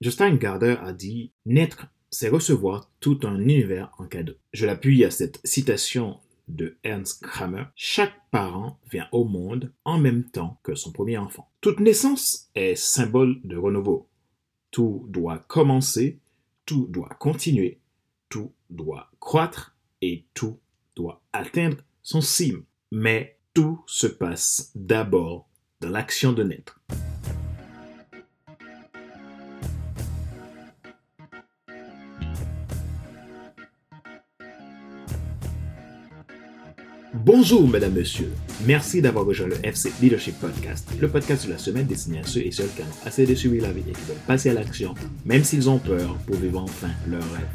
Justin Gardner a dit Naître, c'est recevoir tout un univers en cadeau. Je l'appuie à cette citation de Ernst Kramer. Chaque parent vient au monde en même temps que son premier enfant. Toute naissance est symbole de renouveau. Tout doit commencer, tout doit continuer, tout doit croître et tout doit atteindre son cime. Mais tout se passe d'abord dans l'action de naître. Bonjour, mesdames, messieurs. Merci d'avoir rejoint le FC Leadership Podcast, le podcast de la semaine destiné à ceux et celles qui ont assez de suivre la vie et qui veulent passer à l'action, même s'ils ont peur, pour vivre enfin leur rêve.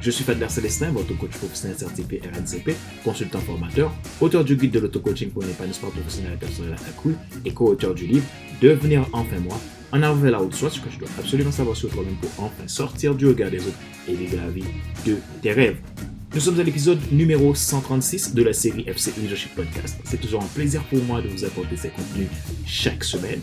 Je suis Fadler Célestin, votre coach professionnel certifié RNCP, consultant formateur, auteur du guide de l'auto-coaching pour un épanouissement professionnel et personnel accru et co-auteur du livre Devenir enfin moi, en avant la haute soit ce que je dois absolument savoir sur toi-même pour enfin sortir du regard des autres et vivre la vie de tes rêves. Nous sommes à l'épisode numéro 136 de la série FC Leadership Podcast. C'est toujours un plaisir pour moi de vous apporter ces contenus chaque semaine.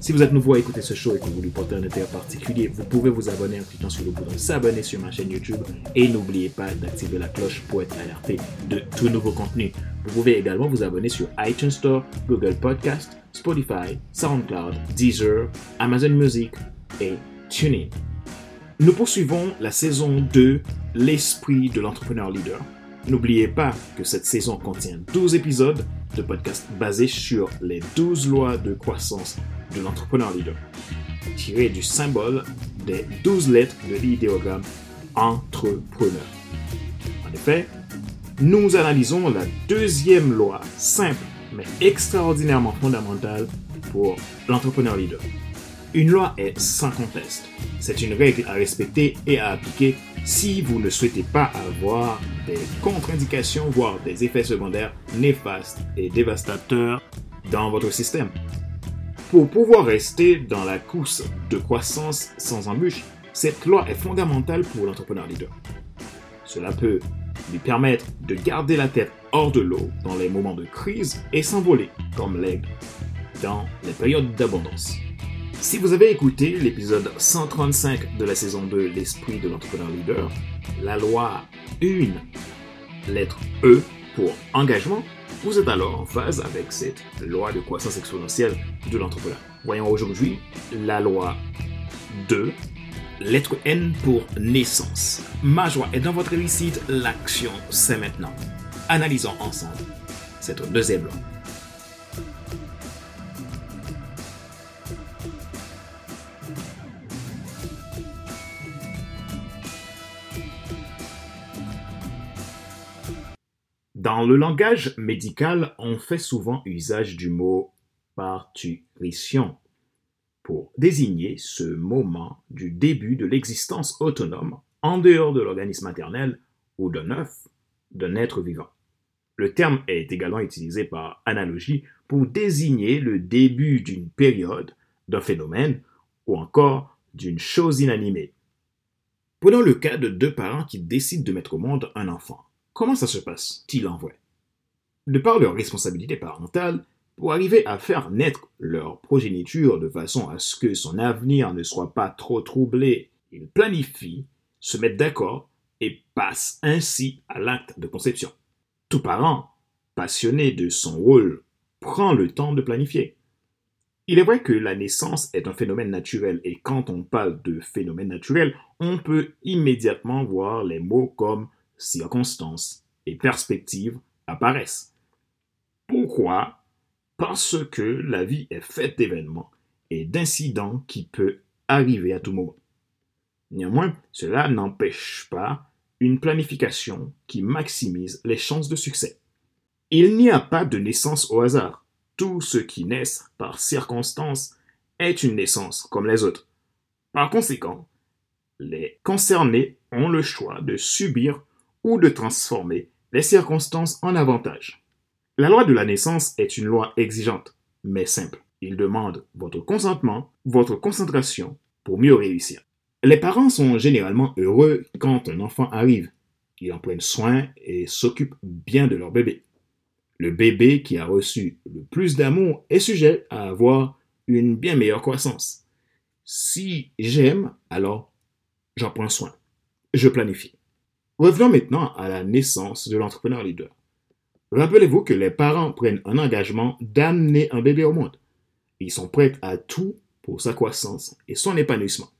Si vous êtes nouveau à écouter ce show et que vous lui portez un intérêt particulier, vous pouvez vous abonner en cliquant sur le bouton s'abonner sur ma chaîne YouTube et n'oubliez pas d'activer la cloche pour être alerté de tout nouveau contenu. Vous pouvez également vous abonner sur iTunes Store, Google Podcast, Spotify, SoundCloud, Deezer, Amazon Music et TuneIn. Nous poursuivons la saison 2, l'esprit de l'entrepreneur leader. N'oubliez pas que cette saison contient 12 épisodes de podcast basés sur les 12 lois de croissance de l'entrepreneur leader, tirés du symbole des 12 lettres de l'idéogramme entrepreneur. En effet, nous analysons la deuxième loi simple mais extraordinairement fondamentale pour l'entrepreneur leader. Une loi est sans conteste. C'est une règle à respecter et à appliquer si vous ne souhaitez pas avoir des contre-indications, voire des effets secondaires néfastes et dévastateurs dans votre système. Pour pouvoir rester dans la course de croissance sans embûche, cette loi est fondamentale pour l'entrepreneur leader. Cela peut lui permettre de garder la tête hors de l'eau dans les moments de crise et s'envoler comme l'aigle dans les périodes d'abondance. Si vous avez écouté l'épisode 135 de la saison 2 L'esprit de l'entrepreneur leader, la loi 1, lettre E pour engagement, vous êtes alors en phase avec cette loi de croissance exponentielle de l'entrepreneur. Voyons aujourd'hui la loi 2, lettre N pour naissance. Ma joie est dans votre réussite, l'action c'est maintenant. Analysons ensemble cette deuxième loi. Dans le langage médical, on fait souvent usage du mot parturition pour désigner ce moment du début de l'existence autonome en dehors de l'organisme maternel ou d'un œuf d'un être vivant. Le terme est également utilisé par analogie pour désigner le début d'une période, d'un phénomène ou encore d'une chose inanimée. Prenons le cas de deux parents qui décident de mettre au monde un enfant. Comment ça se passe-t-il en De par leur responsabilité parentale, pour arriver à faire naître leur progéniture de façon à ce que son avenir ne soit pas trop troublé, ils planifient, se mettent d'accord et passent ainsi à l'acte de conception. Tout parent, passionné de son rôle, prend le temps de planifier. Il est vrai que la naissance est un phénomène naturel et quand on parle de phénomène naturel, on peut immédiatement voir les mots comme circonstances et perspectives apparaissent. Pourquoi? Parce que la vie est faite d'événements et d'incidents qui peuvent arriver à tout moment. Néanmoins, cela n'empêche pas une planification qui maximise les chances de succès. Il n'y a pas de naissance au hasard. Tout ce qui naît par circonstance est une naissance comme les autres. Par conséquent, les concernés ont le choix de subir ou de transformer les circonstances en avantage. La loi de la naissance est une loi exigeante, mais simple. Il demande votre consentement, votre concentration pour mieux réussir. Les parents sont généralement heureux quand un enfant arrive. Ils en prennent soin et s'occupent bien de leur bébé. Le bébé qui a reçu le plus d'amour est sujet à avoir une bien meilleure croissance. Si j'aime, alors j'en prends soin. Je planifie. Revenons maintenant à la naissance de l'entrepreneur leader. Rappelez-vous que les parents prennent un engagement d'amener un bébé au monde. Ils sont prêts à tout pour sa croissance et son épanouissement.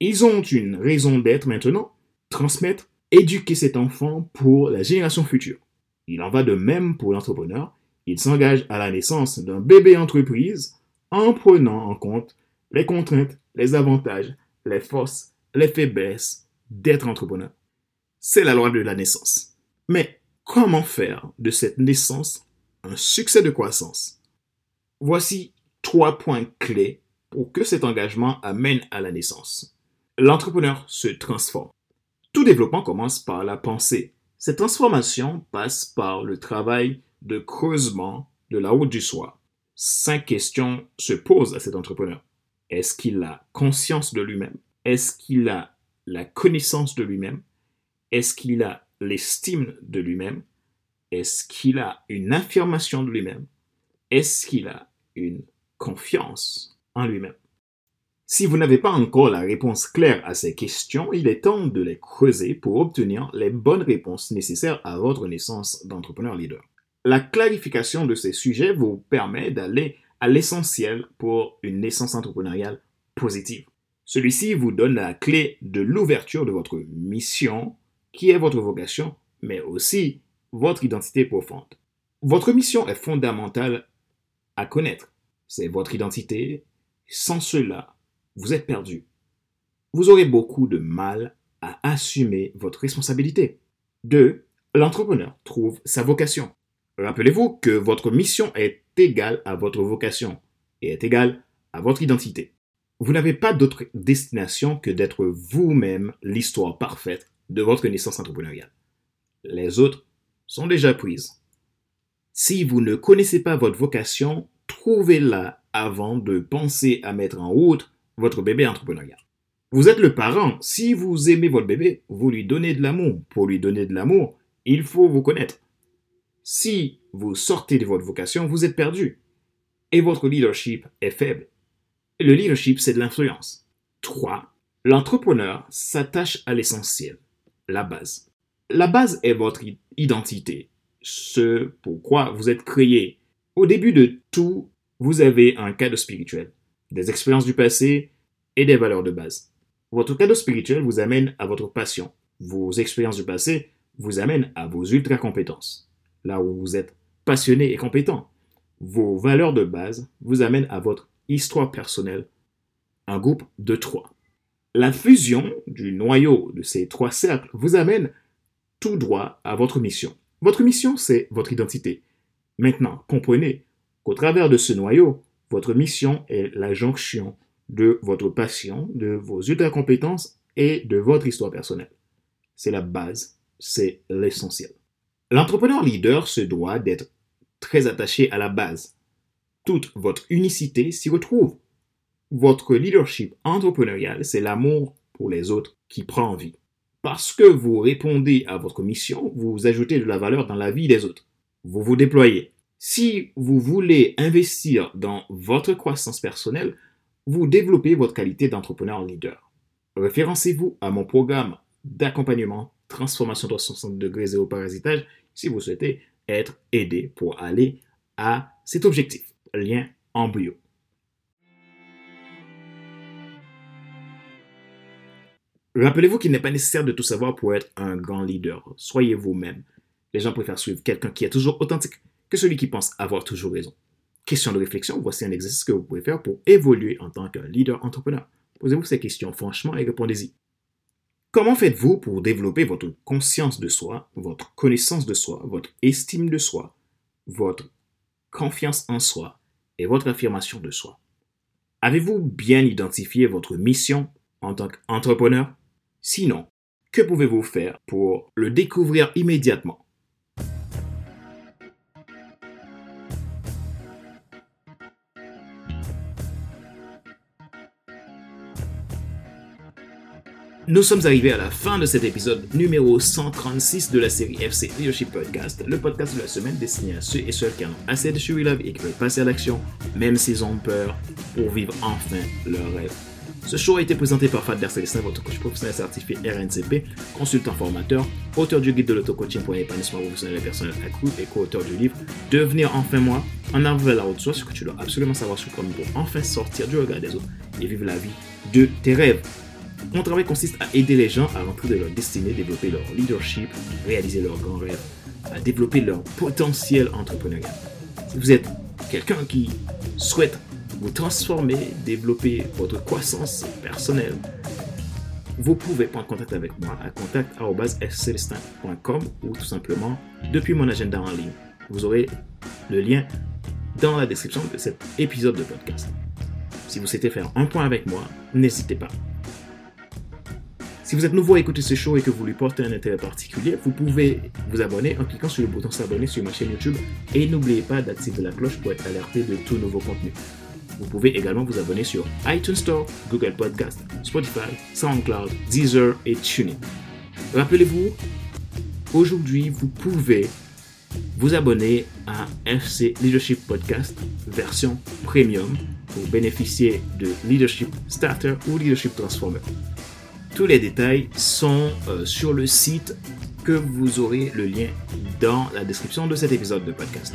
Ils ont une raison d'être maintenant, transmettre, éduquer cet enfant pour la génération future. Il en va de même pour l'entrepreneur. Il s'engage à la naissance d'un bébé entreprise en prenant en compte les contraintes, les avantages, les forces, les faiblesses d'être entrepreneur. C'est la loi de la naissance. Mais comment faire de cette naissance un succès de croissance? Voici trois points clés pour que cet engagement amène à la naissance. L'entrepreneur se transforme. Tout développement commence par la pensée. Cette transformation passe par le travail de creusement de la route du soi. Cinq questions se posent à cet entrepreneur. Est-ce qu'il a conscience de lui-même? Est-ce qu'il a la connaissance de lui-même? Est-ce qu'il a l'estime de lui-même? Est-ce qu'il a une affirmation de lui-même? Est-ce qu'il a une confiance en lui-même? Si vous n'avez pas encore la réponse claire à ces questions, il est temps de les creuser pour obtenir les bonnes réponses nécessaires à votre naissance d'entrepreneur leader. La clarification de ces sujets vous permet d'aller à l'essentiel pour une naissance entrepreneuriale positive. Celui-ci vous donne la clé de l'ouverture de votre mission, qui est votre vocation, mais aussi votre identité profonde. Votre mission est fondamentale à connaître. C'est votre identité. Sans cela, vous êtes perdu. Vous aurez beaucoup de mal à assumer votre responsabilité. 2. L'entrepreneur trouve sa vocation. Rappelez-vous que votre mission est égale à votre vocation et est égale à votre identité. Vous n'avez pas d'autre destination que d'être vous-même l'histoire parfaite de votre naissance entrepreneuriale. Les autres sont déjà prises. Si vous ne connaissez pas votre vocation, trouvez-la avant de penser à mettre en route votre bébé entrepreneurial. Vous êtes le parent. Si vous aimez votre bébé, vous lui donnez de l'amour. Pour lui donner de l'amour, il faut vous connaître. Si vous sortez de votre vocation, vous êtes perdu. Et votre leadership est faible. Le leadership, c'est de l'influence. 3. L'entrepreneur s'attache à l'essentiel, la base. La base est votre identité, ce pourquoi vous êtes créé. Au début de tout, vous avez un cadre spirituel, des expériences du passé et des valeurs de base. Votre cadre spirituel vous amène à votre passion. Vos expériences du passé vous amènent à vos ultra compétences, là où vous êtes passionné et compétent. Vos valeurs de base vous amènent à votre histoire personnelle, un groupe de trois. La fusion du noyau de ces trois cercles vous amène tout droit à votre mission. Votre mission, c'est votre identité. Maintenant, comprenez qu'au travers de ce noyau, votre mission est la jonction de votre passion, de vos ultra compétences et de votre histoire personnelle. C'est la base, c'est l'essentiel. L'entrepreneur leader se doit d'être très attaché à la base. Toute votre unicité s'y retrouve. Votre leadership entrepreneurial, c'est l'amour pour les autres qui prend vie. Parce que vous répondez à votre mission, vous ajoutez de la valeur dans la vie des autres. Vous vous déployez. Si vous voulez investir dans votre croissance personnelle, vous développez votre qualité d'entrepreneur leader. Référencez-vous à mon programme d'accompagnement Transformation 360 degrés zéro parasitage si vous souhaitez être aidé pour aller à cet objectif. Lien en bio. Rappelez-vous qu'il n'est pas nécessaire de tout savoir pour être un grand leader. Soyez vous-même. Les gens préfèrent suivre quelqu'un qui est toujours authentique que celui qui pense avoir toujours raison. Question de réflexion, voici un exercice que vous pouvez faire pour évoluer en tant qu'un leader entrepreneur. Posez-vous ces questions franchement et répondez-y. Comment faites-vous pour développer votre conscience de soi, votre connaissance de soi, votre estime de soi, votre confiance en soi et votre affirmation de soi? Avez-vous bien identifié votre mission en tant qu'entrepreneur? Sinon, que pouvez-vous faire pour le découvrir immédiatement? Nous sommes arrivés à la fin de cet épisode numéro 136 de la série FC Leadership Podcast, le podcast de la semaine destiné à ceux et celles qui en ont assez de vie et qui veulent passer à l'action, même s'ils ont peur, pour vivre enfin leur rêve Ce show a été présenté par Fadler Célestin, votre coach professionnel certifié RNCP, consultant formateur, auteur du guide de l'auto-coaching pour l'épanouissement professionnel et personnel accru et co-auteur du livre Devenir enfin moi, en avant vers la haute soi, ce que tu dois absolument savoir sur comment pour enfin sortir du regard des autres et vivre la vie de tes rêves. Mon travail consiste à aider les gens à rentrer de leur destinée, développer leur leadership, réaliser leurs grands rêves, à développer leur potentiel entrepreneurial. Si vous êtes quelqu'un qui souhaite vous transformer, développer votre croissance personnelle, vous pouvez prendre contact avec moi à contact.fcelestin.com ou tout simplement depuis mon agenda en ligne. Vous aurez le lien dans la description de cet épisode de podcast. Si vous souhaitez faire un point avec moi, n'hésitez pas. Si vous êtes nouveau à écouter ce show et que vous lui portez un intérêt particulier, vous pouvez vous abonner en cliquant sur le bouton s'abonner sur ma chaîne YouTube et n'oubliez pas d'activer la cloche pour être alerté de tout nouveau contenu. Vous pouvez également vous abonner sur iTunes Store, Google Podcast, Spotify, SoundCloud, Deezer et TuneIn. Rappelez-vous, aujourd'hui, vous pouvez vous abonner à FC Leadership Podcast version premium pour bénéficier de Leadership Starter ou Leadership Transformer. Tous les détails sont euh, sur le site que vous aurez le lien dans la description de cet épisode de podcast.